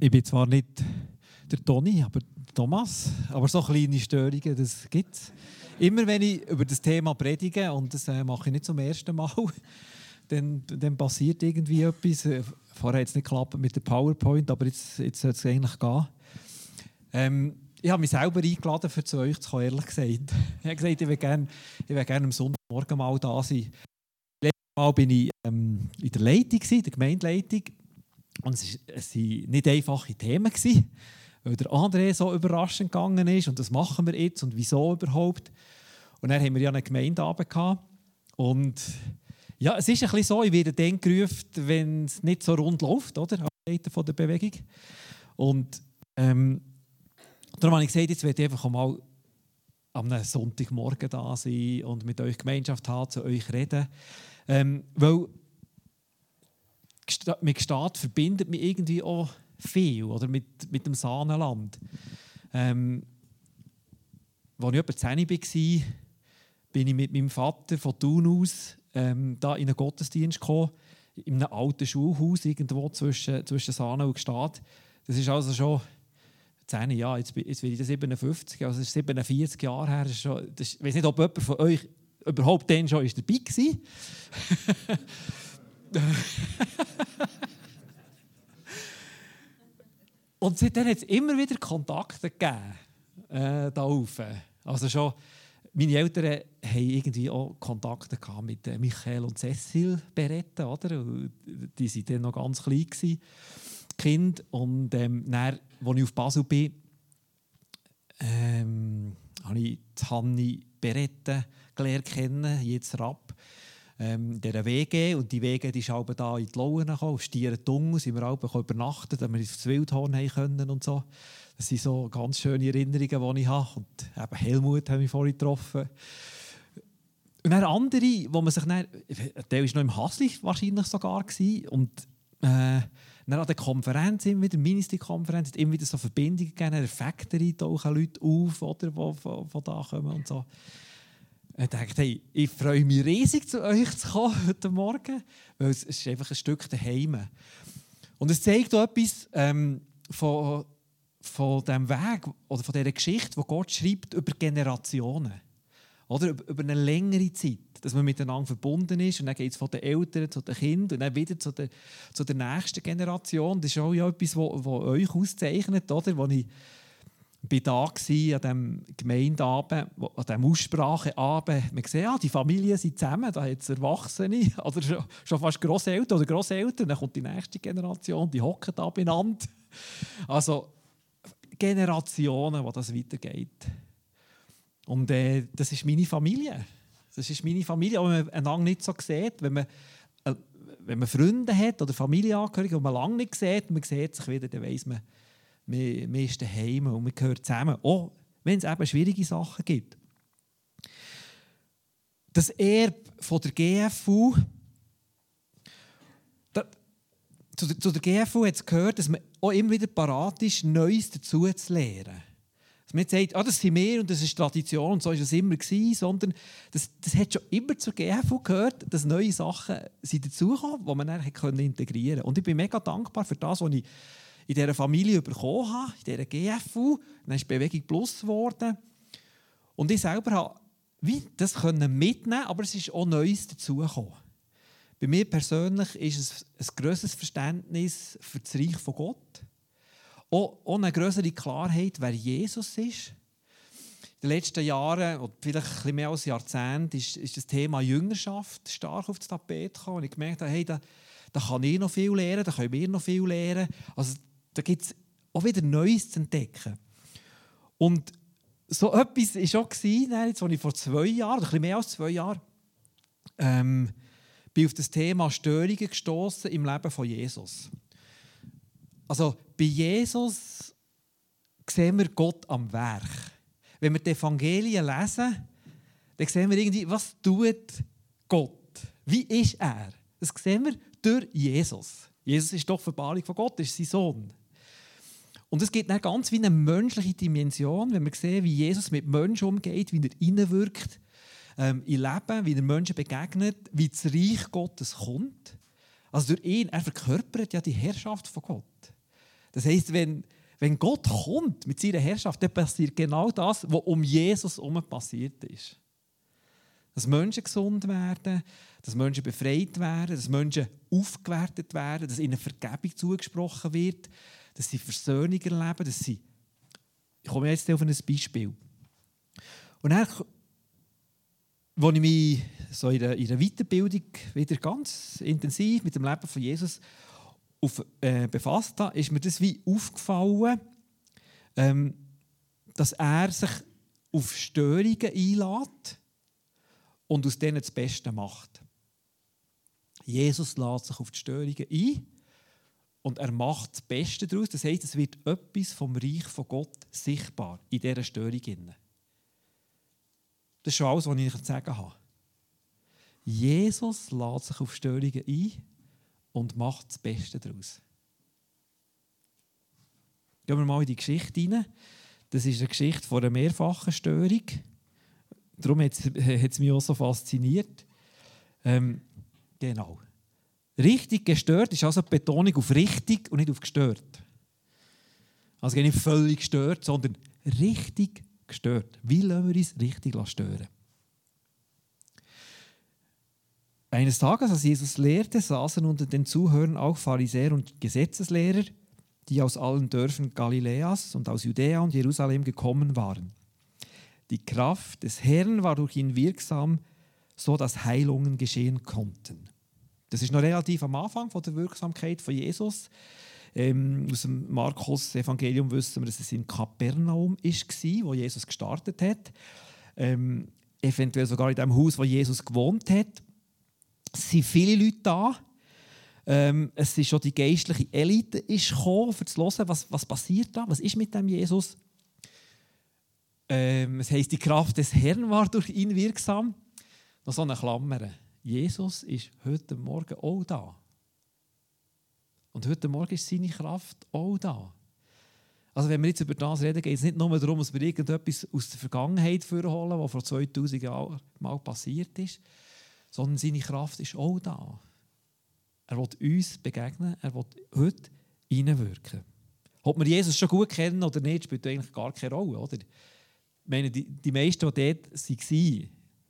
ich bin zwar nicht der Toni, aber Thomas, aber so kleine Störungen, das gibt es. Immer wenn ich über das Thema predige, und das äh, mache ich nicht zum ersten Mal, dann, dann passiert irgendwie etwas. Äh, vorher hat es nicht geklappt mit der PowerPoint, aber jetzt, jetzt sollte es eigentlich gehen. Ähm, ich habe mich selber eingeladen, für zu euch zu kommen, ehrlich gesagt. Ich habe gesagt, ich will gerne, gerne am Sonntagmorgen mal da sein. Letztes Mal war ich ähm, in der Leitung, in der Gemeindeleitung. Und es waren nicht einfache Themen, weil der André so überraschend gegangen ist und das machen wir jetzt und wieso überhaupt. Und dann haben wir ja eine Gemeindeabend. Und ja, es ist ein bisschen so, ich werde dann gerufen, wenn es nicht so rund läuft, oder? Als von der Bewegung. Und ähm, darum habe ich gesagt, jetzt werde ich einfach mal am Sonntagmorgen da sein und mit euch Gemeinschaft haben, zu euch reden. Ähm, weil mit Staat verbindet mich irgendwie auch viel oder mit, mit dem Sahnenland. Ähm, als ich etwa 10 war, bin ich mit meinem Vater von Thun aus ähm, da in einen Gottesdienst gekommen, in einem alten Schulhaus irgendwo zwischen, zwischen Sahne und Gstaad. Das ist also schon 10 Jahre, jetzt, bin ich 57, also das ist 47 Jahre her. Das ist schon, das ich weiß nicht, ob jemand von euch überhaupt dann schon ist dabei war. Und seitdem hat es immer wieder Kontakte gegeben, äh, da oben. Also schon, meine Eltern haben irgendwie auch Kontakte gehabt mit äh, Michael und Cecil Beretta, oder? Die waren dann noch ganz klein, gewesen, Kind. Und ähm, dann, als ich auf Basel bin, ähm, habe ich Hanni Beretta gelernt kennen, jetzt Rapp ähm, dieser WG. Und die WG die ist auch da in die Lauen gekommen, auf Stierentung sind wir auch übernachtet, damit wir ins Wildhorn haben können und so. Das sind so ganz schöne Erinnerungen, die ich habe. Und eben Helmut habe ich vorhin getroffen. Und dann andere, wo man sich dann, der war noch im Hasli wahrscheinlich sogar gewesen, und äh, dann an der Konferenz, immer wieder, Ministry-Konferenz, immer wieder so Verbindungen gegeben, Factory tauchen Leute auf, oder, die von da kommen und so. Ich hey, ich freue mich riesig, zu euch zu kommen heute Morgen, weil es ist einfach ein Stück daheim. Und es zeigt auch etwas ähm, von, von dem Weg oder von dieser Geschichte, die Gott schreibt über Generationen. Oder über eine längere Zeit, dass man miteinander verbunden ist. Und dann geht es von den Eltern zu den Kindern und dann wieder zu der, zu der nächsten Generation. Das ist auch ja etwas, was euch auszeichnet, oder? Wo ich war da an diesem Gemeindeabend, an diesem Ausspracheabend. Man sieht, ja, die Familien sind zusammen, da hat es Erwachsene, oder schon, schon fast Grosseltern oder Grosseltern. Dann kommt die nächste Generation, die hocken da beieinander. Also Generationen, wo das weitergeht. Und äh, das ist meine Familie. Das ist meine Familie, auch wenn man einander nicht so sieht. Wenn man, äh, wenn man Freunde hat oder Familienangehörige, die man lange nicht sieht, man sieht sich wieder, dann weiss man, man, man ist daheim und man gehört zusammen. Auch wenn es eben schwierige Sachen gibt. Das Erbe von der GFU, da, zu, der, zu der GFU hat es gehört, dass man auch immer wieder parat ist, Neues dazu zu lernen. Dass man nicht sagt, ah, das sind wir und das ist Tradition und so ist es immer gewesen, sondern das, das hat schon immer zur GFU gehört, dass neue Sachen sind die man dann integrieren konnte. Und ich bin mega dankbar für das, was ich in dieser Familie bekommen habe, in dieser GFU. Dann ist Bewegung Plus geworden. Und ich selber habe wie das mitnehmen, aber es ist auch Neues dazugekommen. Bei mir persönlich ist es ein grösseres Verständnis für das Reich von Gott. Auch, eine größere Klarheit, wer Jesus ist. In den letzten Jahren, oder vielleicht ein bisschen mehr als Jahrzehnt, ist, ist das Thema Jüngerschaft stark auf das Tapet gekommen. Und ich gemerkt habe, hey, da, da kann ich noch viel lernen, da können wir noch viel lernen. Also da gibt es auch wieder Neues zu entdecken. Und so etwas war auch, gewesen, als ich vor zwei Jahren, ein bisschen mehr als zwei Jahren, ähm, bin auf das Thema Störungen gestoßen im Leben von Jesus. Also bei Jesus sehen wir Gott am Werk. Wenn wir die Evangelien lesen, dann sehen wir irgendwie, was tut Gott? Wie ist er? Das sehen wir durch Jesus. Jesus ist die Offenbarung von Gott, ist sein Sohn. Und es gibt dann ganz wie eine menschliche Dimension, wenn wir sehen, wie Jesus mit Menschen umgeht, wie er hineinwirkt ähm, in Leben, wie er Menschen begegnet, wie das Reich Gottes kommt. Also durch ihn, er verkörpert ja die Herrschaft von Gott. Das heisst, wenn, wenn Gott kommt mit seiner Herrschaft, dann passiert genau das, was um Jesus herum passiert ist. Dass Menschen gesund werden, dass Menschen befreit werden, dass Menschen aufgewertet werden, dass ihnen Vergebung zugesprochen wird, dass sie Versöhnung erleben, dass sie... Ich komme jetzt auf ein Beispiel. Und dann, als ich mich so in der, Weiterbildung wieder ganz intensiv mit dem Leben von Jesus auf, äh, befasst habe, ist mir das wie aufgefallen, ähm, dass er sich auf Störungen einlädt und aus denen das Beste macht. Jesus lädt sich auf die Störungen ein und er macht das Beste daraus. Das heißt, es wird etwas vom Reich von Gott sichtbar in dieser Störung. Das ist schon alles, was ich zu sagen habe. Jesus lädt sich auf Störungen ein und macht das Beste daraus. Gehen wir mal in die Geschichte hinein. Das ist eine Geschichte von einer mehrfachen Störung. Darum hat es mich auch so fasziniert. Ähm, genau. Richtig gestört ist also die Betonung auf richtig und nicht auf gestört. Also nicht völlig gestört, sondern richtig gestört. Wie lassen wir uns richtig stören? Eines Tages, als Jesus lehrte, saßen unter den Zuhörern auch Pharisäer und Gesetzeslehrer, die aus allen Dörfern Galiläas und aus Judäa und Jerusalem gekommen waren. Die Kraft des Herrn war durch ihn wirksam, so dass Heilungen geschehen konnten. Das ist noch relativ am Anfang von der Wirksamkeit von Jesus. Ähm, aus dem Markus-Evangelium wissen wir, dass es in Kapernaum war, wo Jesus gestartet hat. Ähm, eventuell sogar in dem Haus, wo Jesus gewohnt hat. Es sind viele Leute da. Ähm, es ist schon die geistliche Elite ist gekommen, um zu hören, was, was passiert da, was ist mit dem Jesus. Ähm, es heisst, die Kraft des Herrn war durch ihn wirksam. Noch so eine Klammer. Jesus ist heute Morgen auch da. Und heute Morgen ist seine Kraft auch da. Also wenn wir jetzt über das reden, geht es nicht nur darum, dass wir irgendetwas aus der Vergangenheit vorholen, was vor 2000 Jahren mal passiert ist, sondern seine Kraft ist auch da. Er will uns begegnen, er will heute hineinwirken. Ob wir Jesus schon gut kennen oder nicht, spielt eigentlich gar keine Rolle. Oder? Ich meine, die, die meisten, die dort waren,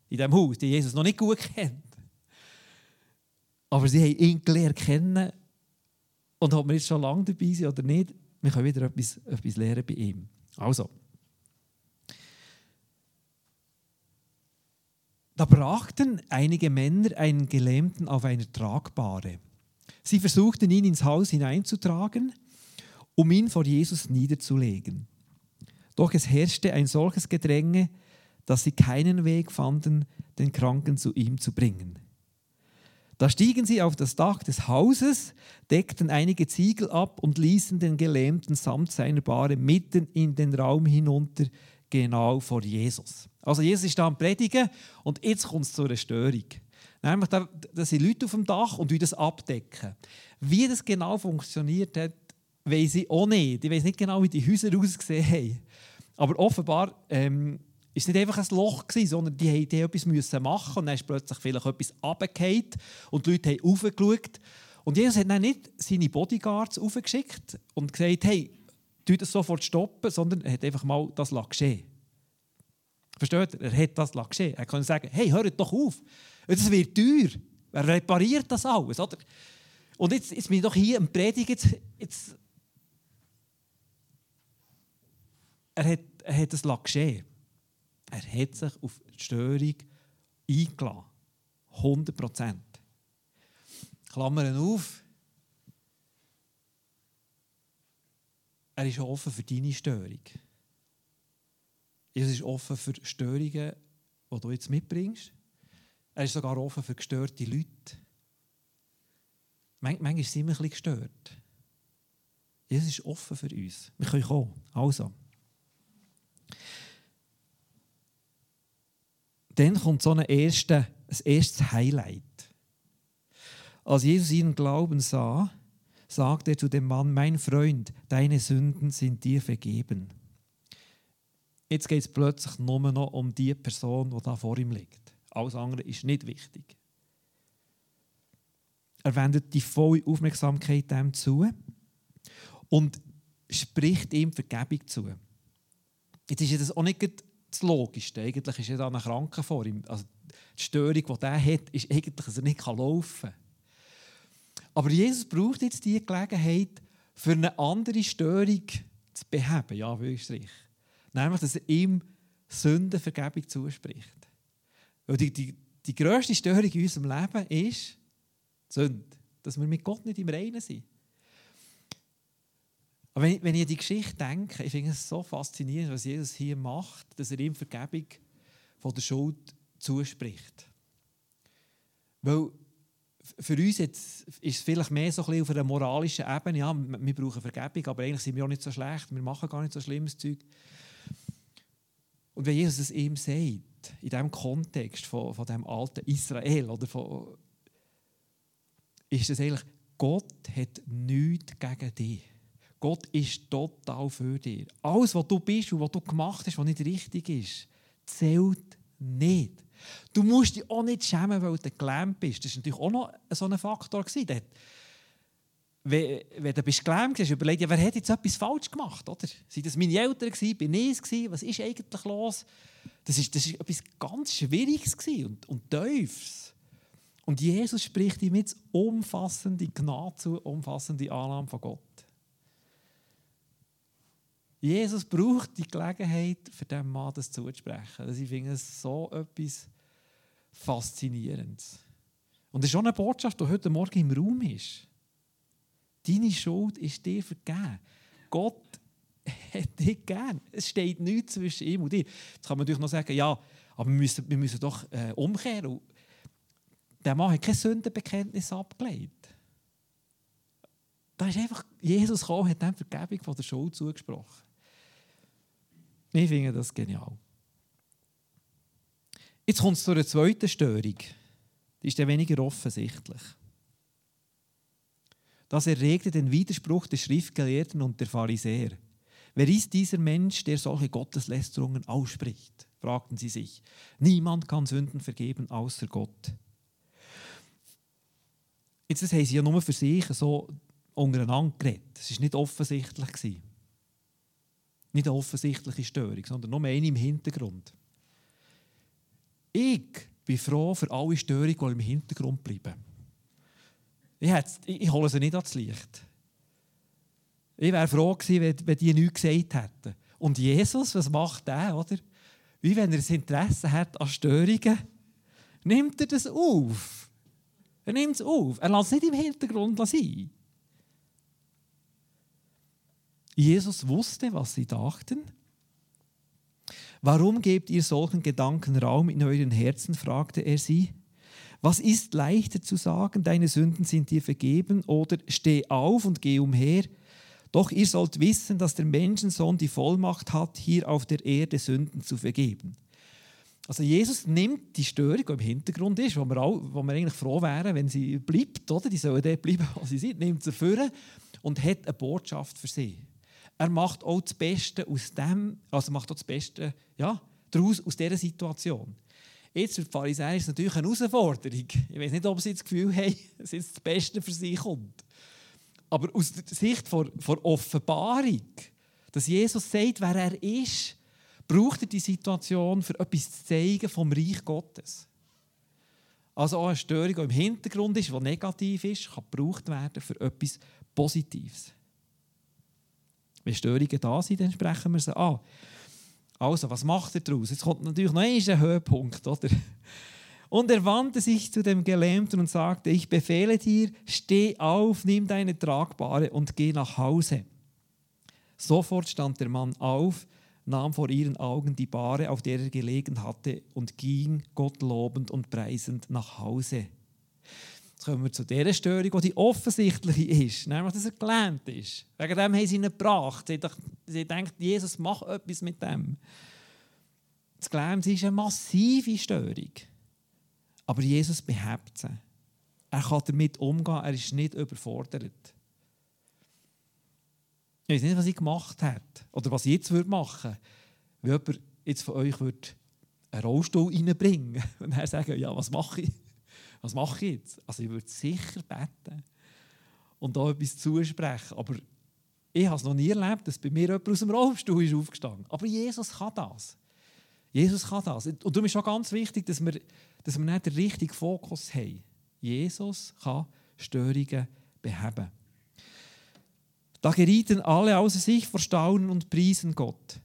in diesem Haus, die Jesus noch nicht gut kennen. Aber sie haben ihn gelernt kennen und ob wir jetzt schon lange dabei sind oder nicht, wir können wieder etwas, etwas lernen bei ihm. Also. Da brachten einige Männer einen Gelähmten auf einer Tragbare. Sie versuchten ihn ins Haus hineinzutragen, um ihn vor Jesus niederzulegen. Doch es herrschte ein solches Gedränge, dass sie keinen Weg fanden, den Kranken zu ihm zu bringen. Da stiegen sie auf das Dach des Hauses, deckten einige Ziegel ab und ließen den Gelähmten samt seiner Bahre mitten in den Raum hinunter, genau vor Jesus. Also Jesus ist da am Predigen und jetzt kommt es zu einer Störung. Nämlich, da, sind Leute auf dem Dach und das abdecken. Wie das genau funktioniert hat, weiß ich auch nicht. Ich weiß nicht genau, wie die Häuser ausgesehen haben. Aber offenbar ähm, es war nicht einfach ein Loch, gewesen, sondern die mussten etwas müssen machen und dann ist plötzlich vielleicht etwas runtergefallen und die Leute haben raufgeschaut. Und Jesus hat dann nicht seine Bodyguards aufgeschickt und gesagt, hey, tu das sofort stoppen, sondern er hat einfach mal das geschehen Versteht ihr? Er hat das geschehen Er kann sagen, hey, hört doch auf, das wird teuer. Wer repariert das alles? Oder? Und jetzt, jetzt bin ich doch hier am Predigen. Jetzt, jetzt, er, hat, er hat das geschehen er hat sich auf die Störung eingeladen. 100 Prozent. Klammern auf. Er ist offen für deine Störung. Er ist offen für Störungen, die du jetzt mitbringst. Er ist sogar offen für gestörte Leute. manchmal sind wir ein bisschen gestört. Jesus ist offen für uns. Wir können kommen. Also. Dann kommt so ein, erste, ein erstes Highlight. Als Jesus ihren Glauben sah, sagte er zu dem Mann, mein Freund, deine Sünden sind dir vergeben. Jetzt geht es plötzlich nur noch um die Person, die da vor ihm liegt. Alles andere ist nicht wichtig. Er wendet die volle Aufmerksamkeit dem zu. Und spricht ihm Vergebung zu. Jetzt ist das auch nicht das Logischste. Eigentlich ist er da ein Kranken vor ihm. Also die Störung, die er hat, ist eigentlich, dass er nicht laufen kann. Aber Jesus braucht jetzt diese Gelegenheit, für eine andere Störung zu beheben, ja, Anführungsstrich. Nämlich, dass er ihm Sündenvergebung zuspricht. Weil die, die, die grösste Störung in unserem Leben ist die Sünde. Dass wir mit Gott nicht im Reinen sind. Aber wenn ich, wenn ich an die Geschichte denke, ich finde es so faszinierend, was Jesus hier macht, dass er ihm Vergebung von der Schuld zuspricht. Weil für uns jetzt ist es vielleicht mehr so auf einer moralischen Ebene, ja, wir brauchen Vergebung, aber eigentlich sind wir auch nicht so schlecht, wir machen gar nicht so schlimmes Zeug. Und wenn Jesus es ihm sagt, in diesem Kontext von, von dem alten Israel, oder von, ist es eigentlich, Gott hat nichts gegen dich. Gott ist total für dich. Alles, was du bist und was du gemacht hast, was nicht richtig ist, zählt nicht. Du musst dich auch nicht schämen, weil du gelähmt bist. Das war natürlich auch noch so ein Faktor. Wenn, wenn du bist gelähmt hast, überleg dir, wer hat jetzt etwas falsch gemacht? Oder? Sind das meine Eltern? Gewesen? Bin ich es? Was ist eigentlich los? Das war das ist etwas ganz Schwieriges und, und Tiefes. Und Jesus spricht ihm jetzt umfassende Gnade zu, umfassende Annahme von Gott. Jesus braucht die Gelegenheit, für diesen Mann das zuzusprechen. Also ich finde es so etwas Faszinierendes. Und es ist schon eine Botschaft, die heute Morgen im Raum ist. Deine Schuld ist dir vergeben. Gott hat dich gern. Es steht nichts zwischen ihm und dir. Jetzt kann man natürlich noch sagen, ja, aber wir müssen, wir müssen doch äh, umkehren. Der Mann hat kein Sündenbekenntnis abgelegt. Da ist einfach Jesus gekommen, hat ihm Vergebung von der Schuld zugesprochen. Ich finde das genial. Jetzt kommt es zu einer zweiten Störung. Die ist dann weniger offensichtlich. Das erregte den Widerspruch des Schriftgelehrten und der Pharisäer. Wer ist dieser Mensch, der solche Gotteslästerungen ausspricht? fragten sie sich. Niemand kann Sünden vergeben außer Gott. Jetzt das haben sie ja nur für sich so untereinander geredet. Es war nicht offensichtlich. Nicht eine offensichtliche Störung, sondern nur eine im Hintergrund. Ich bin froh für alle Störungen, die im Hintergrund bleiben. Ich, ich, ich hole sie nicht ans Licht. Ich wäre froh gewesen, wenn, wenn die nichts gesagt hätten. Und Jesus, was macht er, oder? Wie wenn er ein Interesse hat an Störungen, nimmt er das auf. Er nimmt es auf. Er lässt es nicht im Hintergrund sein. Jesus wusste, was sie dachten. Warum gebt ihr solchen Gedanken Raum in euren Herzen? fragte er sie. Was ist leichter zu sagen, deine Sünden sind dir vergeben oder steh auf und geh umher? Doch ihr sollt wissen, dass der Menschensohn die Vollmacht hat, hier auf der Erde Sünden zu vergeben. Also Jesus nimmt die Störung, die im Hintergrund ist, wo wir, auch, wo wir eigentlich froh wären, wenn sie bleibt, oder? Die sollen dort bleiben, wo sie sind, nimmt sie vor und hat eine Botschaft für sie er macht auch das Beste aus dem, also macht auch das Beste ja, daraus aus dieser Situation. Jetzt für die Pharisäer ist es natürlich eine Herausforderung. Ich weiß nicht, ob sie das Gefühl haben, dass jetzt das Beste für sie kommt. Aber aus der Sicht von, von Offenbarung, dass Jesus sagt, wer er ist, braucht er die Situation, für etwas zu zeigen vom Reich Gottes. Also auch eine Störung, die im Hintergrund ist, die negativ ist, kann gebraucht werden für etwas Positives. Wenn Störungen da sind, dann sprechen wir sie an. Also, was macht er daraus? Jetzt kommt natürlich noch ein Höhepunkt, oder? Und er wandte sich zu dem Gelähmten und sagte, ich befehle dir, steh auf, nimm deine Tragbare und geh nach Hause. Sofort stand der Mann auf, nahm vor ihren Augen die Bahre, auf der er gelegen hatte, und ging Gott lobend und preisend nach Hause. Jetzt kommen wir zu dieser Störung, die offensichtliche ist, nämlich, dass er gelähmt ist. Wegen dem haben sie ihn gebracht. Sie, denken, Jesus, mach etwas mit dem. Das Gelähmt ist eine massive Störung. Aber Jesus behebt sie. Er kann damit umgehen, er ist nicht überfordert. Ich weiß nicht, was ich gemacht hat oder was ich jetzt machen würde. Wenn jemand jetzt von euch einen Rollstuhl reinbringen und er sagen, ja, was mache ich? Was mache ich jetzt? Also ich würde sicher beten und da etwas zusprechen, aber Ich habe es noch nie erlebt, dass bei mir jemand aus dem Rollstuhl ist aufgestanden Aber Jesus kann das. Jesus kann das. Und darum ist auch ganz wichtig, dass wir, dass wir nicht den richtigen Fokus haben. Jesus kann Störungen beheben. Da gerieten alle außer sich vor Staunen und priesen Gott.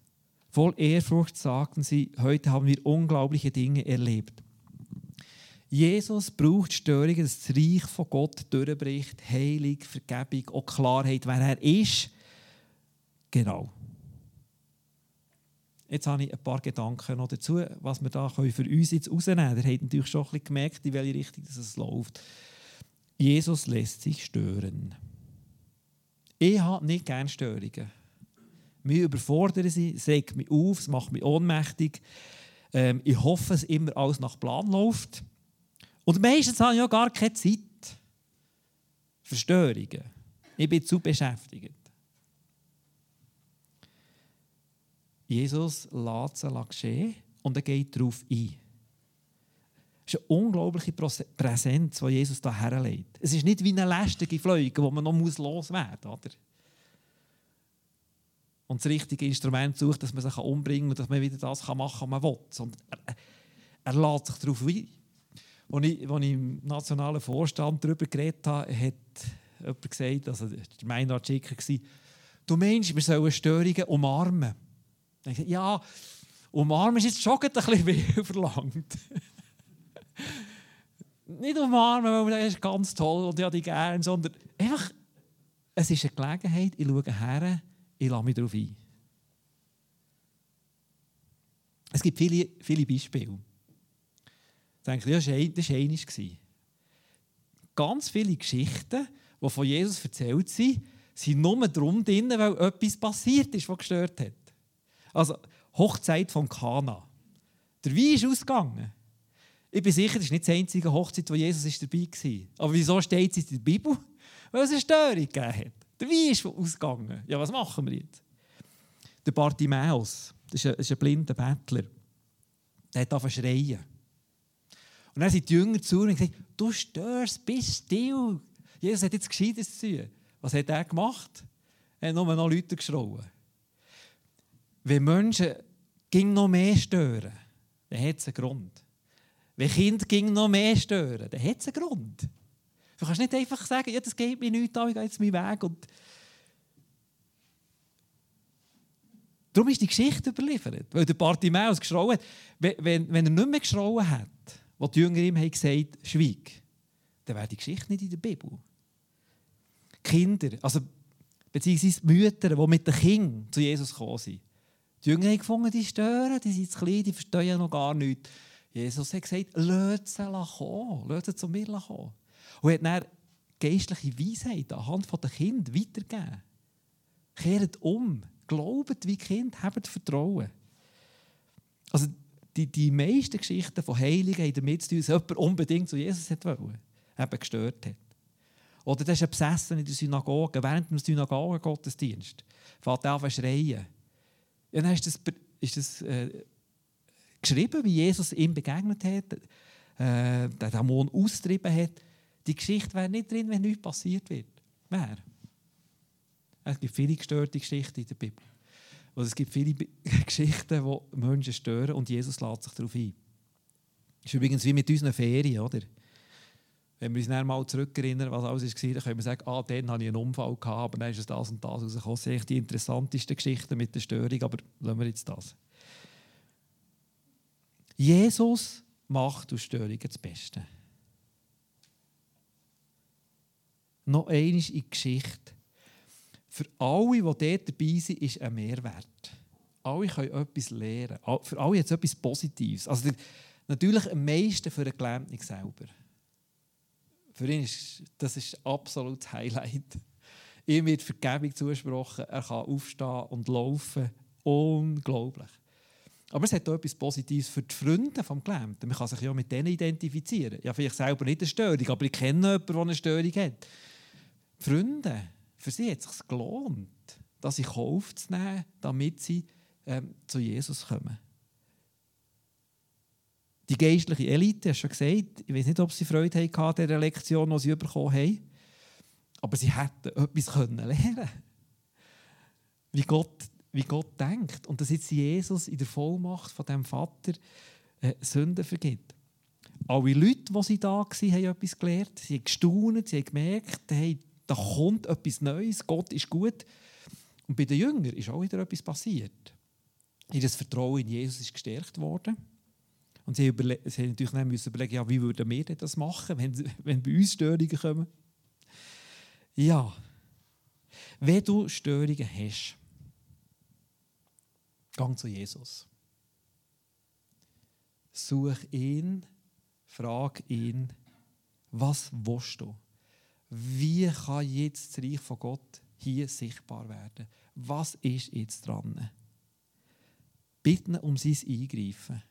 Voll Ehrfurcht sagten sie, heute haben wir unglaubliche Dinge erlebt. Jesus braucht Störungen, dass das Reich von Gott durchbricht, Heilung, Vergebung, auch Klarheit, wer er ist. Genau. Jetzt habe ich ein paar Gedanken noch dazu, was wir da für uns jetzt rausnehmen können. Ihr habt natürlich schon ein bisschen gemerkt, in welche Richtung es läuft. Jesus lässt sich stören. Ich habe nicht gerne Störungen. Mich überfordern sie, es regt mich auf, es macht mich ohnmächtig. Ähm, ich hoffe, dass immer alles nach Plan läuft. Und meistens habe ich ja gar keine Zeit für Störungen. Ich bin zu beschäftigt. Jesus lässt sie geschehen und er geht darauf ein. Es ist eine unglaubliche Präsenz, die Jesus da herlegt. Es ist nicht wie eine lästige Fleuge, die man noch loswerden muss. Oder? Und das richtige Instrument sucht, dass man sich umbringen kann und dass man wieder das machen kann, was man will. Und er, er lässt sich darauf ein. Als ich, als ich im nationalen Vorstand darüber geredet habe, hat jemand gesagt, also der Meinrad Schicker, du meinst, wir sollen Störungen umarmen. Ich dachte, ja, umarmen ist jetzt schon ein bisschen viel verlangt. Nicht umarmen, weil das ist ganz toll und ich habe dich gerne, sondern einfach, es ist eine Gelegenheit, ich schaue her, ich lasse mich darauf ein. Es gibt viele, viele Beispiele. Ich denke, das war eines. Ganz viele Geschichten, die von Jesus erzählt sind, sind nur darum drin, weil etwas passiert ist, was gestört hat. Also, Hochzeit von Kana. Der Wein ist ausgegangen. Ich bin sicher, das ist nicht die einzige Hochzeit, wo Jesus dabei war. Aber wieso steht es in der Bibel? Weil es eine Störung gegeben hat. Der Wein ist ausgegangen. Ja, was machen wir jetzt? Der ein, das ist ein blinder Bettler, der hat angefangen schreien. Und dann sind die Jünger zu und gesagt, du störst, bist still. Jesus hat jetzt Gescheites zu tun. Was hat er gemacht? Er hat nur noch Leute geschrauen. Wenn Menschen ging noch mehr stören, dann hat es einen Grund. Wenn Kinder ging noch mehr stören, dann hat es einen Grund. Du kannst nicht einfach sagen, ja, das geht mir nicht an, ich gehe jetzt meinen Weg. Und Darum ist die Geschichte überliefert. Weil der Bartimäus geschrauen hat. Wenn, wenn er nicht mehr geschrauen hat, was die Jünger ihm gesagt schweig, dann wäre die Geschichte nicht in der Bibel. Kinder, also beziehungsweise Mütter, die mit den Kindern zu Jesus gekommen sind. Die Jünger haben gefunden, die stören, die sind zu klein, die verstehen ja noch gar nichts. Jesus hat gesagt, lasst sie kommen, lasst sie zu mir kommen. Und hat dann geistliche Weisheit anhand der Kinder weitergegeben. Kehrt um, glaubt wie Kind, habt Vertrauen. Also die, die meisten Geschichten von Heiligen haben damit zu tun, dass jemand unbedingt zu Jesus wollte, eben gestört hat. Oder das ist ein Besessen in der Synagoge, während dem Synagogen-Gottesdienst. Fährt an zu schreien. Ja, dann ist das, ist das äh, geschrieben, wie Jesus ihm begegnet hat, äh, den Dämon austrieben hat. Die Geschichte wäre nicht drin, wenn nichts passiert wird. Wer? Es gibt viele gestörte Geschichten in der Bibel. Und es gibt viele Geschichten, die Menschen stören und Jesus lädt sich darauf ein. Das ist übrigens wie mit unseren Ferien, oder? Wenn wir uns dann mal zurückerinnern, was alles war, dann können wir sagen, ah, dann hatte ich einen Unfall, gehabt, aber dann ist es das und das rausgekommen. Das sind die interessantesten Geschichten mit der Störung, aber lassen wir jetzt das. Jesus macht aus Störungen das Beste. Noch einmal in die Geschichte. Für alle, die dort dabei sind, ist ein Mehrwert. Alle können etwas lernen. Für alle es etwas Positives. Also natürlich am meisten für den Gelähmten selber. Für ihn ist das ist absolutes Highlight. Ihm wird Vergebung zugesprochen, er kann aufstehen und laufen. Unglaublich. Aber es hat auch etwas Positives für die Freunde des Gelähmten. Man kann sich ja mit denen identifizieren. Ja, vielleicht selber nicht eine Störung, aber ich kenne jemanden, der eine Störung hat. Freunde, für sie hat es sich gelohnt, das in Kauf zu nehmen, damit sie ähm, zu Jesus kommen. Die geistliche Elite, hast schon gesagt, ich weiß nicht, ob sie Freude hatten an dieser Lektion, die sie bekommen haben, aber sie hätten etwas lernen können. wie Gott, wie Gott denkt und dass jetzt Jesus in der Vollmacht von dem Vater äh, Sünden vergibt. Alle Leute, die sie da waren, haben etwas gelernt. Sie haben gestaunt, sie haben gemerkt, hey, da kommt etwas Neues, Gott ist gut. Und bei den Jüngern ist auch wieder etwas passiert. Ihr Vertrauen in Jesus ist gestärkt worden. Und sie, sie haben natürlich dann müssen überlegen, ja, wie würden wir das machen, wenn, wenn bei uns Störungen kommen. Ja, wenn du Störungen hast, gang zu Jesus. Such ihn, frag ihn, was willst du? Wie kann jetzt das Reich von Gott hier sichtbar werden? Was ist jetzt dran? Bitte um sein Eingreifen.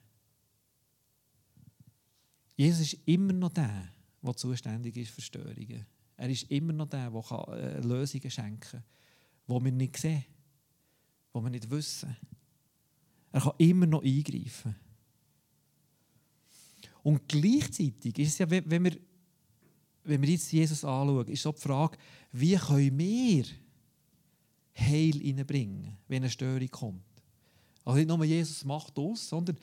Jesus ist immer noch der, der zuständig ist für Störungen. Er ist immer noch der, der äh, Lösungen schenken kann, die wir nicht sehen, die wir nicht wissen. Er kann immer noch eingreifen. Und gleichzeitig ist es ja, wenn wir, wenn wir jetzt Jesus anschauen, ist so die Frage, wie können wir Heil hineinbringen, wenn eine Störung kommt. Also nicht nur Jesus macht uns, sondern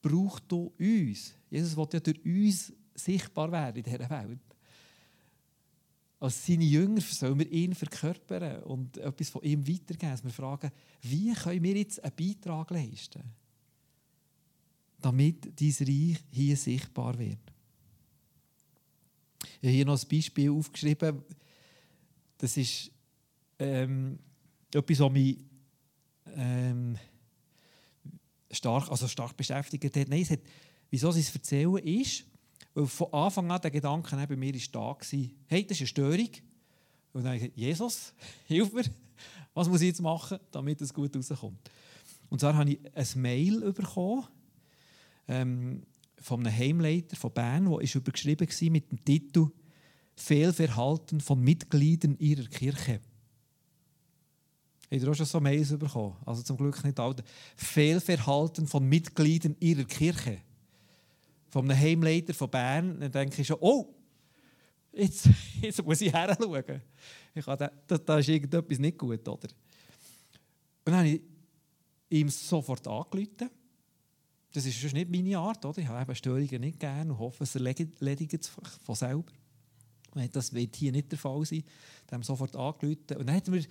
braucht du uns. Jesus will ja durch uns sichtbar werden in dieser Welt. Als seine Jünger sollen wir ihn verkörpern und etwas von ihm weitergeben. Wir fragen, wie können wir jetzt einen Beitrag leisten, damit dieses Reich hier sichtbar wird. Ich habe hier noch ein Beispiel aufgeschrieben. Das ist ähm, etwas, was mich ähm, stark, also stark beschäftigt hat. Nein, es hat, wieso es erzählen, ist, weil von Anfang an der Gedanke bei mir war da, hey, das ist eine Störung. Und dann habe ich gesagt, Jesus, hilf mir, was muss ich jetzt machen, damit es gut rauskommt. Und zwar habe ich ein Mail bekommen ähm, von einem Heimleiter von Bern, der übergeschrieben war mit dem Titel Fehlverhalten von Mitgliedern ihrer Kirche. Habt ihr auch schon so Mails bekommen? Also zum Glück nicht alle. Fehlverhalten von Mitgliedern ihrer Kirche. Von einem Heimleiter von Bern. Dann denke ich schon, oh, jetzt, jetzt muss ich her schauen. Ich habe, da, da ist irgendetwas nicht gut, oder? Und dann habe ich ihm sofort angerufen. Das ist nicht meine Art, oder? Ich habe Störungen nicht gerne und hoffe, es erledigt es von selber. Das wird hier nicht der Fall sein. Dann haben sofort angerufen. Und dann hat mir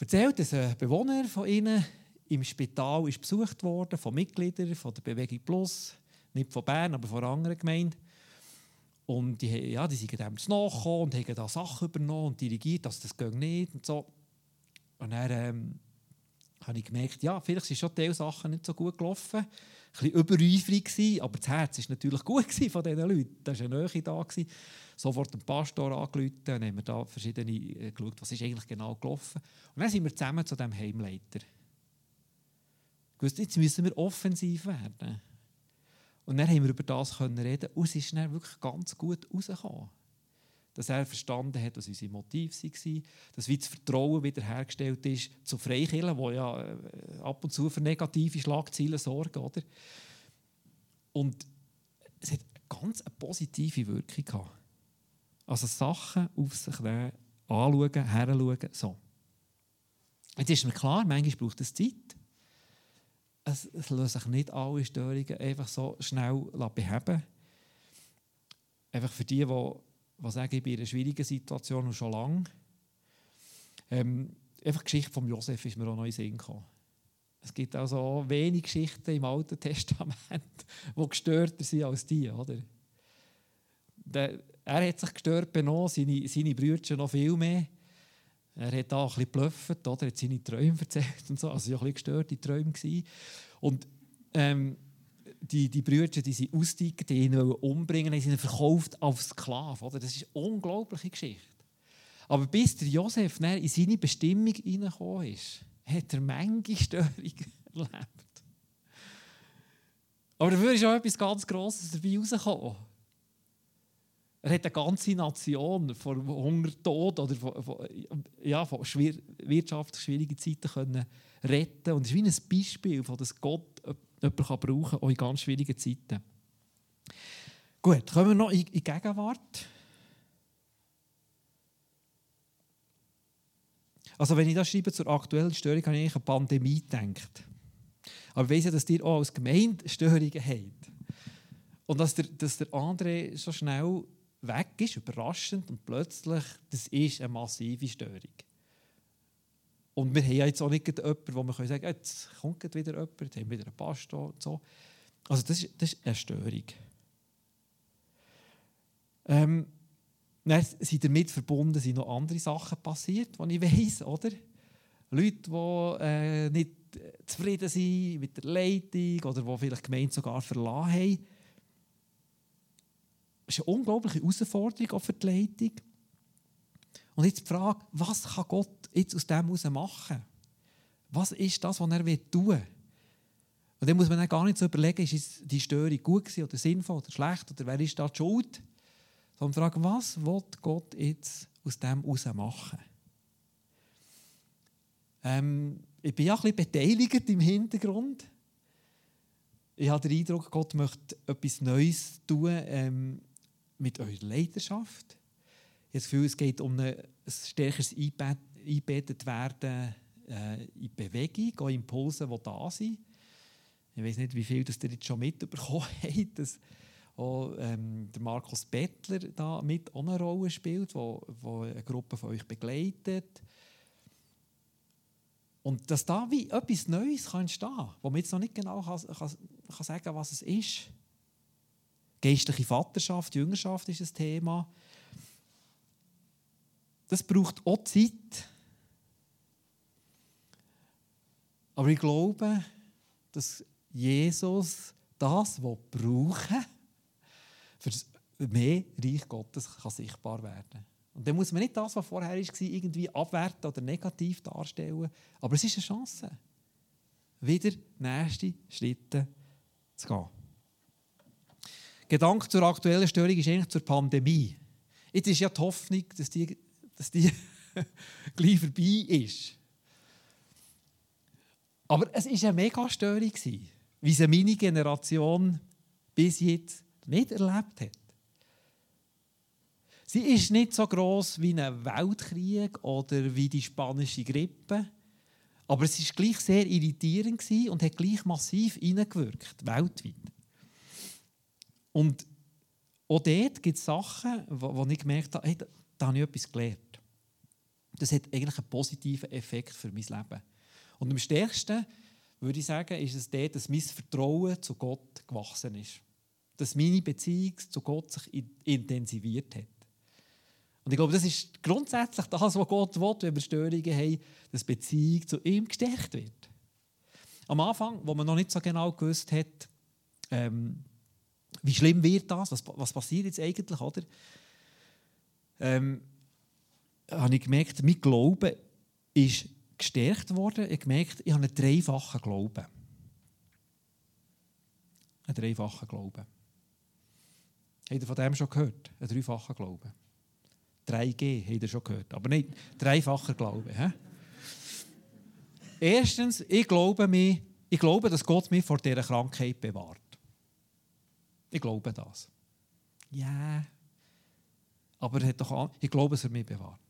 erzählt, dass ein Bewohner von ihnen im Spital ist besucht wurde von Mitgliedern von der Bewegung Plus, nicht von Bern, aber von anderen Gemeinde. Und die, ja, die sind dem zu nachgekommen und haben da Sachen übernommen und dirigiert, dass das geht nicht und so. Und dann ähm, habe ich gemerkt, ja, vielleicht sind schon diese Sachen nicht so gut gelaufen. Ein bisschen übereifrig aber das Herz war natürlich gut von diesen Leuten. Da war eine Nähe da. Gewesen sofort den Pastor angerufen und haben wir da verschiedene äh, geschaut, was ist eigentlich genau gelaufen. Und dann sind wir zusammen zu dem Heimleiter. Gewusst, jetzt müssen wir offensiv werden. Und dann haben wir über das können reden und es ist dann wirklich ganz gut rausgekommen. Dass er verstanden hat, was unsere Motive waren, dass wie das Vertrauen wiederhergestellt ist zu Freikirchen, die ja äh, ab und zu für negative Schlagzeilen sorgen. Oder? Und es hat eine ganz positive Wirkung gehabt. Also Sachen auf sich nehmen, anschauen, heranschauen, so. Jetzt ist mir klar, manchmal braucht es Zeit. Es, es lassen sich nicht alle Störungen einfach so schnell beheben. Einfach für die, die, die sagen, ich in einer schwierigen Situation und schon lange. Ähm, einfach die Geschichte von Josef ist mir auch noch in den Sinn gekommen. Es gibt also wenige Geschichten im Alten Testament, die gestörter sind als die. Oder? Der, er hat sich gestört benommen, seine, seine Brüder noch viel mehr. Er hat da ein bisschen geblufft, oder? hat seine Träume erzählt und so. Also, ja, ein bisschen gestörte Träume. Gewesen. Und ähm, die, die Brüder, die sind ausgestiegen, die ihn umbringen, die sind verkauft als Sklave. Oder? Das ist eine unglaubliche Geschichte. Aber bis der Josef in seine Bestimmung hineingekommen ist, hat er Menge Störungen erlebt. Aber dafür ist auch etwas ganz Grosses dabei rausgekommen. Er hat eine ganze Nation vor Hunger, Tod oder von, von, ja, von wirtschaftlich schwierigen Zeiten können retten Und es ist wie ein Beispiel, von das Gott jemanden kann brauchen kann, auch in ganz schwierigen Zeiten. Gut, kommen wir noch in die Gegenwart. Also wenn ich das schreibe zur aktuellen Störung, habe ich eigentlich an Pandemie gedacht. Aber ich weiss ja, dass ihr auch als Gemeinde Störungen habt. Und dass der, dass der andere so schnell weg ist, überraschend, und plötzlich, das ist eine massive Störung. Und wir haben jetzt auch nicht jemanden, wo wir sagen können, jetzt kommt wieder jemand, jetzt haben wir wieder einen Pastor und so. Also das ist, das ist eine Störung. Ähm, dann sind damit verbunden sind noch andere Sachen passiert, die ich weiss, oder? Leute, die äh, nicht zufrieden sind mit der Leitung oder die vielleicht die Gemeinde sogar verlassen haben. Das ist eine unglaubliche Herausforderung auch für die Leitung. Und jetzt die Frage, was kann Gott jetzt aus dem heraus machen? Was ist das, was er tun will? Und dann muss man dann gar nicht so überlegen, ist die Störung gut oder sinnvoll oder schlecht oder wer ist da die schuld? Sondern fragen, was will Gott jetzt aus dem heraus machen? Ähm, ich bin ja ein bisschen beteiligt im Hintergrund. Ich habe den Eindruck, Gott möchte etwas Neues tun ähm, mit eurer Leidenschaft. Das Gefühl, es geht um ein stärkeres eingebettet werden äh, in Bewegung, auch Impulse, die da sind. Ich weiß nicht, wie viel das ihr jetzt schon mitbekommen habt, dass auch ähm, der Markus Bettler da mit eine Rolle spielt, wo, wo eine Gruppe von euch begleitet. Und dass da wie etwas Neues kann entstehen kann, wo man jetzt noch nicht genau kann, kann, kann sagen was es ist. Geistliche Vaterschaft, Jüngerschaft ist ein Thema. Das braucht auch Zeit. Aber ich glaube, dass Jesus das, was brauchen, für mehr Reich Gottes kann sichtbar werden. Und dann muss man nicht das, was vorher war, irgendwie abwerten oder negativ darstellen. Aber es ist eine Chance, wieder nächste Schritte zu gehen. Gedanke zur aktuellen Störung ist eigentlich zur Pandemie. Jetzt ist ja die Hoffnung, dass die, dass die gleich vorbei ist. Aber es war eine Megastörung, wie sie meine Generation bis jetzt nicht erlebt hat. Sie ist nicht so groß wie ein Weltkrieg oder wie die spanische Grippe, aber es ist gleich sehr irritierend und hat gleich massiv hineingewirkt, weltweit. Und auch dort gibt es Sachen, wo, ich gemerkt habe, hey, da, da habe ich etwas gelernt. Das hat eigentlich einen positiven Effekt für mein Leben. Und am stärksten, würde ich sagen, ist es dort, dass mein Vertrauen zu Gott gewachsen ist. Dass meine Beziehung zu Gott sich intensiviert hat. Und ich glaube, das ist grundsätzlich das, was Gott will, wenn wir Störungen haben, dass die Beziehung zu ihm gestärkt wird. Am Anfang, wo man noch nicht so genau gewusst hat, ähm, wie schlimm wird das, was, was passiert jetzt eigentlich, oder? Ähm, habe ich gemerkt, mein Glaube ist gestärkt worden. Ich habe gemerkt, ich habe einen dreifachen Glauben. Einen dreifachen Glauben. Habt ihr von dem schon gehört? Einen dreifachen Glauben. 3G, habt ihr schon gehört. Aber nicht dreifacher Glaube. He? Erstens, ich glaube, mir, ich glaube, dass Gott mich vor dieser Krankheit bewahrt. Ich glaube das. Ja. Yeah. Aber er hat doch ich glaube, dass er mich bewahrt.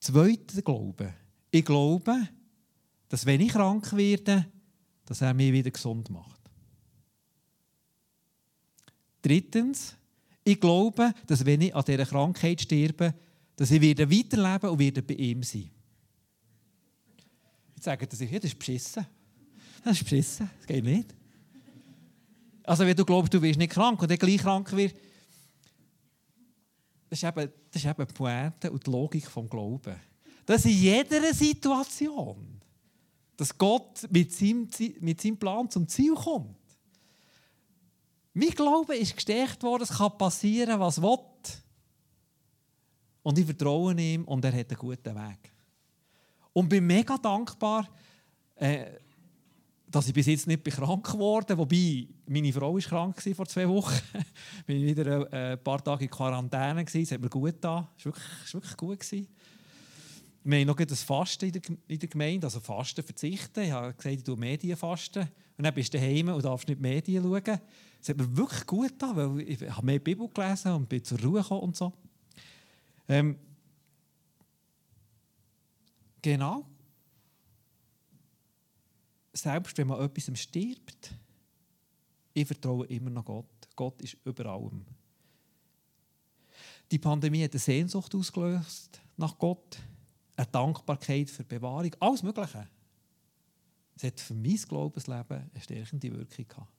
Zweiter Glaube. Ich glaube, dass wenn ich krank werde, dass er mich wieder gesund macht. Drittens, ich glaube, dass wenn ich an dieser Krankheit sterbe, dass ich wieder weiterleben und wieder bei ihm sein. Jetzt sagen sie, ja, das ist beschissen. Das ist beschissen, das geht nicht. Also wenn du glaubst, du wirst nicht krank und dann gleich krank wirst, das ist eben, das ist eben die Pointe und die Logik des Glaubens. Dass in jeder Situation, dass Gott mit seinem, mit seinem Plan zum Ziel kommt. Mein Glaube ist gestärkt worden, es kann passieren, was will. Und ich vertraue ihm und er hat einen guten Weg. Und bin mega dankbar, äh, dass ich bis jetzt nicht krank geworden Wobei, meine Frau war krank vor zwei Wochen. bin wieder ein paar Tage in Quarantäne. Es hat mir gut getan. Es war wirklich, wirklich gut. Gewesen. Wir haben noch das Fasten in der, in der Gemeinde, also Fasten verzichten. Ich habe gesagt, ich Medien fasten. Und dann bist du daheim und darfst nicht Medien schauen. Es hat mir wirklich gut getan, weil ich habe mehr Bibel gelesen und bin zur Ruhe gekommen und so. Ähm, Genau. Selbst wenn man etwas stirbt, ich vertraue immer noch Gott. Gott ist über allem. Die Pandemie hat eine Sehnsucht ausgelöst nach Gott, eine Dankbarkeit für Bewahrung, alles Mögliche. Es hat für mein Glaubensleben eine stärkende Wirkung gehabt.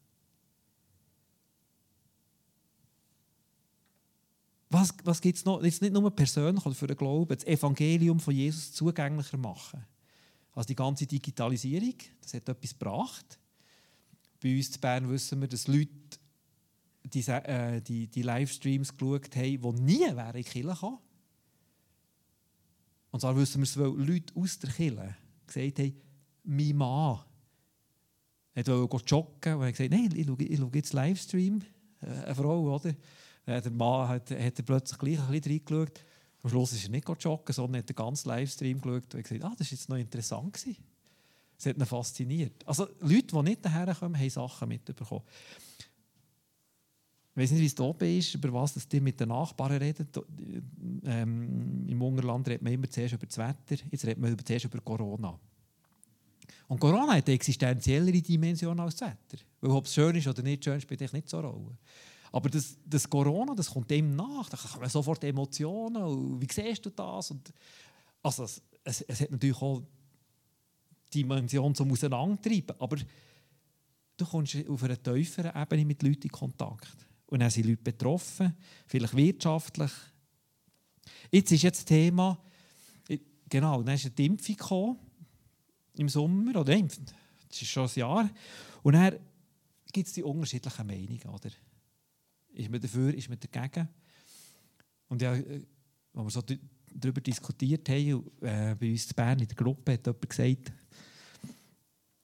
Was, was gibt es noch? Jetzt nicht nur persönlich oder für den Glauben, das Evangelium von Jesus zugänglicher machen. Also die ganze Digitalisierung, das hat etwas gebracht. Bei uns in Bern wissen wir, dass Leute die, äh, die, die Livestreams geschaut haben, die nie wären in die Kirche gekommen. Und zwar wissen wir es, weil Leute aus der Kirche gesagt haben, mein Mann wollte joggen und hat gesagt, nein, ich schaue, ich schaue jetzt Livestream, äh, eine Frau, oder? Äh, der Mann hat, hat plötzlich gleich ein bisschen reingeschaut. Am Schluss ist er nicht joggen, sondern hat den ganzen Livestream geschaut und gesagt, ah, das war jetzt noch interessant. Gewesen. Es hat ihn fasziniert. Also Leute, die nicht daherkommen, haben Sachen mitbekommen. Ich weiß nicht, wie es oben ist, über was das die mit den Nachbarn reden. Ähm, Im Ungerland redet man immer zuerst über das Wetter, jetzt redet man zuerst über Corona. Und Corona hat eine existenziellere Dimension als das Wetter. Weil ob es schön ist oder nicht schön, spielt nicht so eine Rolle. Aber das, das Corona, das kommt dem nach. Da kommen sofort Emotionen. Wie siehst du das? Und also es, es, es hat natürlich auch die Dimension zum Auseinandertreiben. Aber du kommst auf einer tieferen Ebene mit Leuten in Kontakt. Und dann sind Leute betroffen, vielleicht wirtschaftlich. Jetzt ist jetzt das Thema, genau, dann ist die Impfung gekommen, im Sommer, oder das ist schon ein Jahr. Und dann gibt es die unterschiedlichen Meinungen, oder? Ist man dafür, ist man dagegen? Und ja, äh, als wir so darüber diskutiert haben, äh, bei uns in Bern in der Gruppe hat jemand gesagt,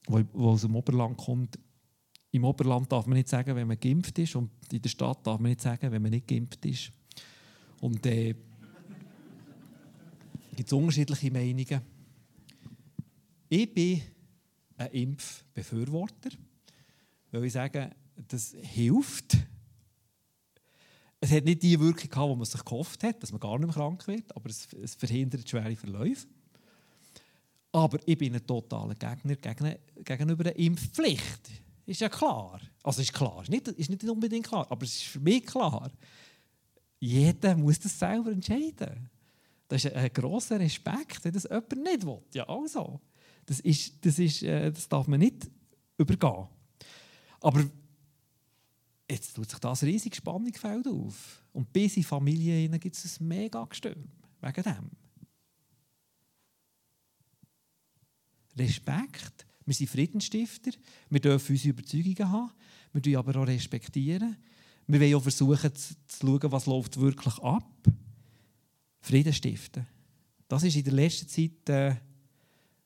der aus dem Oberland kommt, im Oberland darf man nicht sagen, wenn man geimpft ist und in der Stadt darf man nicht sagen, wenn man nicht geimpft ist. Und äh, gibt es unterschiedliche Meinungen. Ich bin ein Impfbefürworter, weil ich sage, das hilft es hat nicht die Wirkung gehabt, die man sich gehofft hat, dass man gar nicht mehr krank wird, aber es, es verhindert schwere Verläufe. Aber ich bin ein totaler Gegner gegenüber der Impfpflicht. Ist ja klar. Also ist klar, ist nicht, ist nicht unbedingt klar, aber es ist für mich klar. Jeder muss das selber entscheiden. Das ist ein grosser Respekt, wenn das jemand nicht will. Ja, also. Das, ist, das, ist, äh, das darf man nicht übergehen. Aber jetzt tut sich das riesige Spannungsfeld auf. Und bis in Familien gibt es ein mega Gestürm wegen dem. Respekt. Wir sind Friedensstifter. Wir dürfen unsere Überzeugungen haben. Wir dürfen aber auch respektieren. Wir wollen auch versuchen zu, zu schauen, was läuft wirklich ab. Frieden stiften. Das war in der letzten Zeit äh,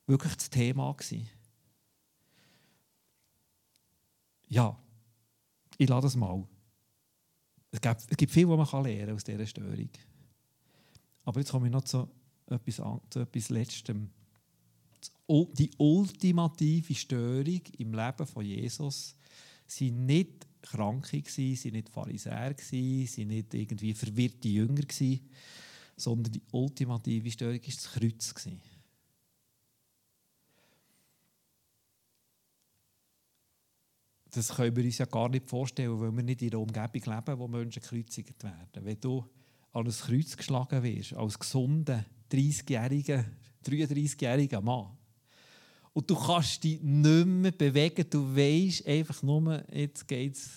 wirklich das Thema. Gewesen. Ja, ich lasse das mal. Es gibt, es gibt viel, was man lernen kann aus dieser Störung. Aber jetzt komme ich noch zu etwas, zu etwas Letztem. Die ultimative Störung im Leben von Jesus waren nicht Kranke, waren nicht Pharisäer, waren nicht irgendwie verwirrte Jünger, sondern die ultimative Störung war das Kreuz. Das können wir uns ja gar nicht vorstellen, weil wir nicht in einer Umgebung leben, wo Menschen gekreuzigt werden. Wenn du an ein Kreuz geschlagen wirst, als gesunder, 30-jähriger, 33-jähriger Mann, und du kannst dich nicht mehr bewegen, du weißt einfach nur, jetzt geht es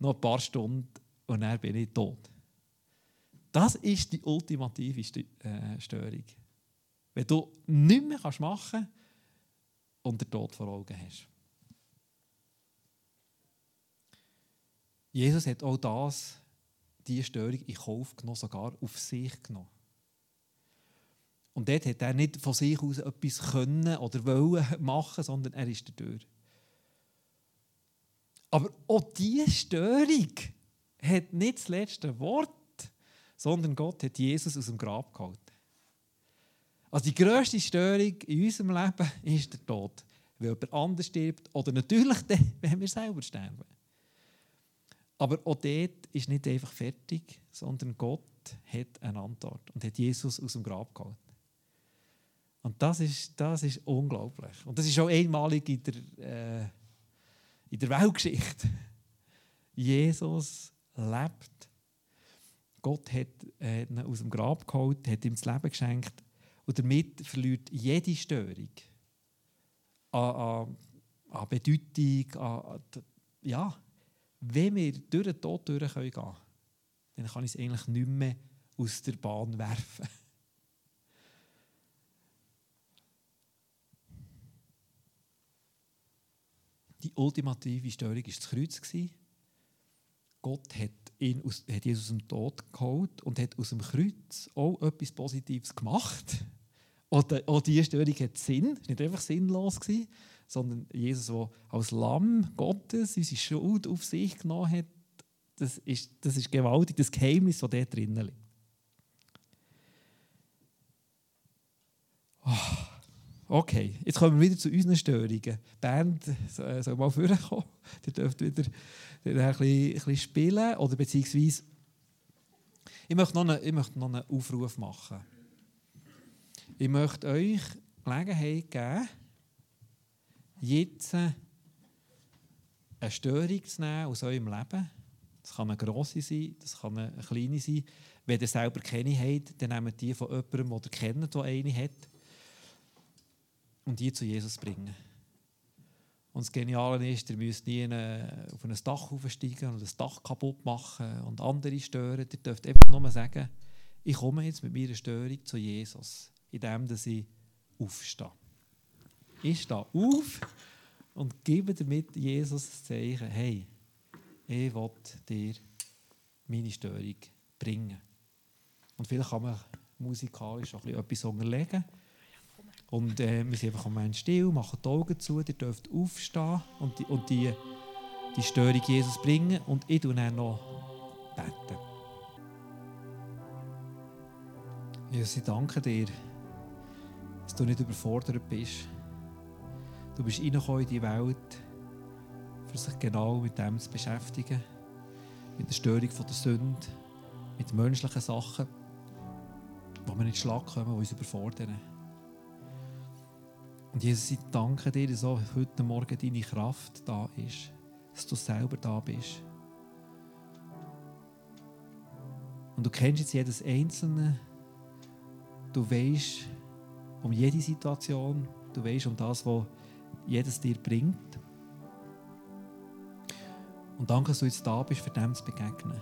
noch ein paar Stunden und dann bin ich tot. Das ist die ultimative äh, Störung. Wenn du nichts mehr machen kannst und den Tod vor Augen hast. Jesus hat auch das, diese Störung in Kauf genommen, sogar auf sich genommen. Und dort hat er nicht von sich aus etwas können oder wollen machen, sondern er ist Tür. Aber auch diese Störung hat nicht das letzte Wort, sondern Gott hat Jesus aus dem Grab gehalten. Also die grösste Störung in unserem Leben ist der Tod. Weil jemand anders stirbt oder natürlich dann, wenn wir selber sterben. Aber auch dort ist nicht einfach fertig, sondern Gott hat eine Antwort und hat Jesus aus dem Grab geholt. Und das ist, das ist unglaublich. Und das ist auch einmalig in der, äh, in der Weltgeschichte. Jesus lebt. Gott hat ihn aus dem Grab geholt, hat ihm das Leben geschenkt. Und damit verliert jede Störung an, an, an Bedeutung, an, ja, wenn wir durch den Tod durch gehen können, dann kann ich es eigentlich nicht mehr aus der Bahn werfen. Die ultimative Störung war das Kreuz. Gott hat, ihn aus, hat Jesus aus dem Tod geholt und hat aus dem Kreuz auch etwas Positives gemacht. Auch diese Störung hat Sinn, es war nicht einfach sinnlos, gewesen, sondern Jesus, der als Lamm Gottes unsere Schuld auf sich genommen hat, das ist, das ist gewaltig, das Geheimnis, das dort drinnen liegt. Oh, okay, jetzt kommen wir wieder zu unseren Störungen. Die Band soll mal vorkommen. Ihr dürft wieder ein bisschen, ein bisschen spielen. Oder beziehungsweise, ich möchte, noch einen, ich möchte noch einen Aufruf machen. Ich möchte euch Gelegenheit geben, jetzt eine Störung zu nehmen aus eurem Leben. Das kann eine grosse sein, das kann eine kleine sein. Wenn ihr selber keine habt, dann nehmt die von jemandem, der ihr kennt, der eine hat, und die zu Jesus bringen. Und das Geniale ist, ihr müsst nie auf ein Dach aufsteigen und das Dach kaputt machen und andere stören. Ihr dürft einfach nur sagen, ich komme jetzt mit meiner Störung zu Jesus, indem ich aufstehe. Ich stehe auf und gebe damit Jesus das Zeichen, hey, ich will dir meine Störung bringen. Und vielleicht kann man musikalisch auch etwas unterlegen. Und äh, wir sind einfach am Moment still, machen die Augen zu, ihr dürft aufstehen und die, und die, die Störung Jesus bringen. Und ich tue dann noch beten. Jesus, ich danke dir, dass du nicht überfordert bist. Du bist reingekommen in die Welt, für sich genau mit dem zu beschäftigen. Mit der Störung der Sünde, mit menschlichen Sachen, die wir nicht schlag kommen, die uns überfordern. Und Jesus, ich danke dir, dass auch heute Morgen deine Kraft da ist, dass du selber da bist. Und du kennst jetzt jedes Einzelne. Du weißt um jede Situation. Du weißt um das, was jedes dir bringt. Und danke, dass du jetzt da bist, für dem zu begegnen.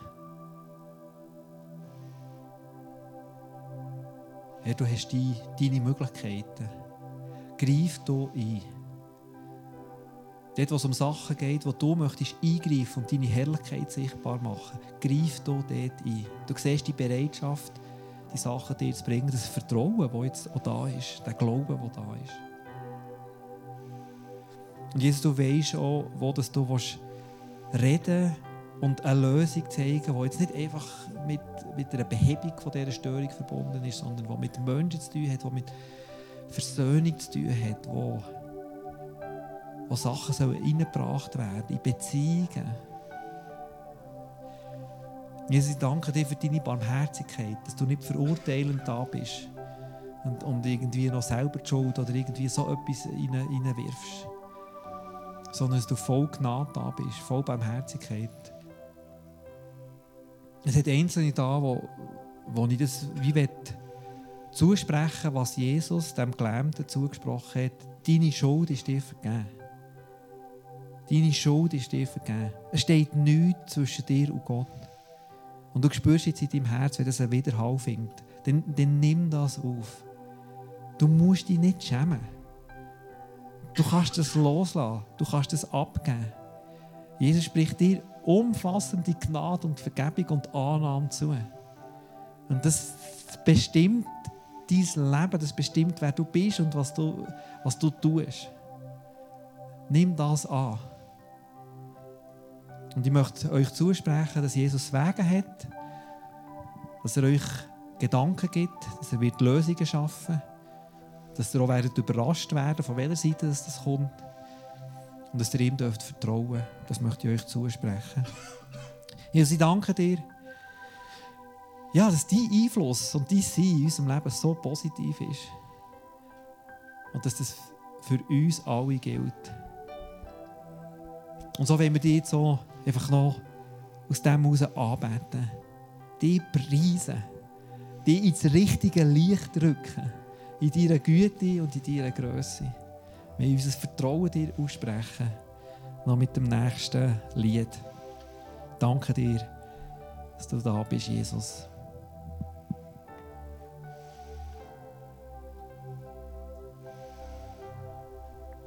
Herr, du hast die, deine Möglichkeiten. Greif du ein. Dort, wo es um Sachen geht, wo du möchtest eingreifen und deine Herrlichkeit sichtbar machen, greif du dort ein. Du siehst die Bereitschaft, die Sachen dir zu bringen, das Vertrauen, das jetzt auch da ist, der Glaube, der da ist. Und Jesus, du weißt auch, wo das du reden und eine Lösung zeigen, die jetzt nicht einfach mit, mit einer Behebung von dieser Störung verbunden ist, sondern die mit Menschen zu tun hat, die mit Versöhnung zu tun hat, wo, wo Sachen sollen reingebracht werden in Beziehungen. Jesus, ich danke dir für deine Barmherzigkeit, dass du nicht verurteilend da bist und, und irgendwie noch selber die Schuld oder irgendwie so etwas reinwirfst sondern dass du voll Gnade da bist, voll Barmherzigkeit. Es hat Einzelne da, wo, wo ich das wie will, zusprechen was Jesus dem Gelähmten zugesprochen hat. Deine Schuld ist dir vergeben. Deine Schuld ist dir vergeben. Es steht nichts zwischen dir und Gott. Und du spürst jetzt in deinem Herz, wenn das einen Widerhall findet, dann, dann nimm das auf. Du musst dich nicht schämen. Du kannst das loslassen. Du kannst das abgeben. Jesus spricht dir umfassende Gnade und Vergebung und Annahme zu. Und das bestimmt dein Leben, das bestimmt, wer du bist und was du, was du tust. Nimm das an. Und ich möchte euch zusprechen, dass Jesus Wege hat, dass er euch Gedanken gibt, dass er wird Lösungen schaffen wird dass ihr auch werdet überrascht werden, von welcher Seite das, das kommt. Und dass ihr ihm dürft vertrauen Das möchte ich euch zusprechen. Jesus, ich danke dir, ja, dass dein Einfluss und dein Sein in unserem Leben so positiv ist. und dass das für uns alle gilt. Und so wollen wir dich jetzt so einfach noch aus dem heraus anbeten. Die preisen. Die ins richtige Licht drücken. In deiner Güte und in deiner Größe. Wir unser Vertrauen dir aussprechen. Noch mit dem nächsten Lied. Danke dir, dass du da bist, Jesus.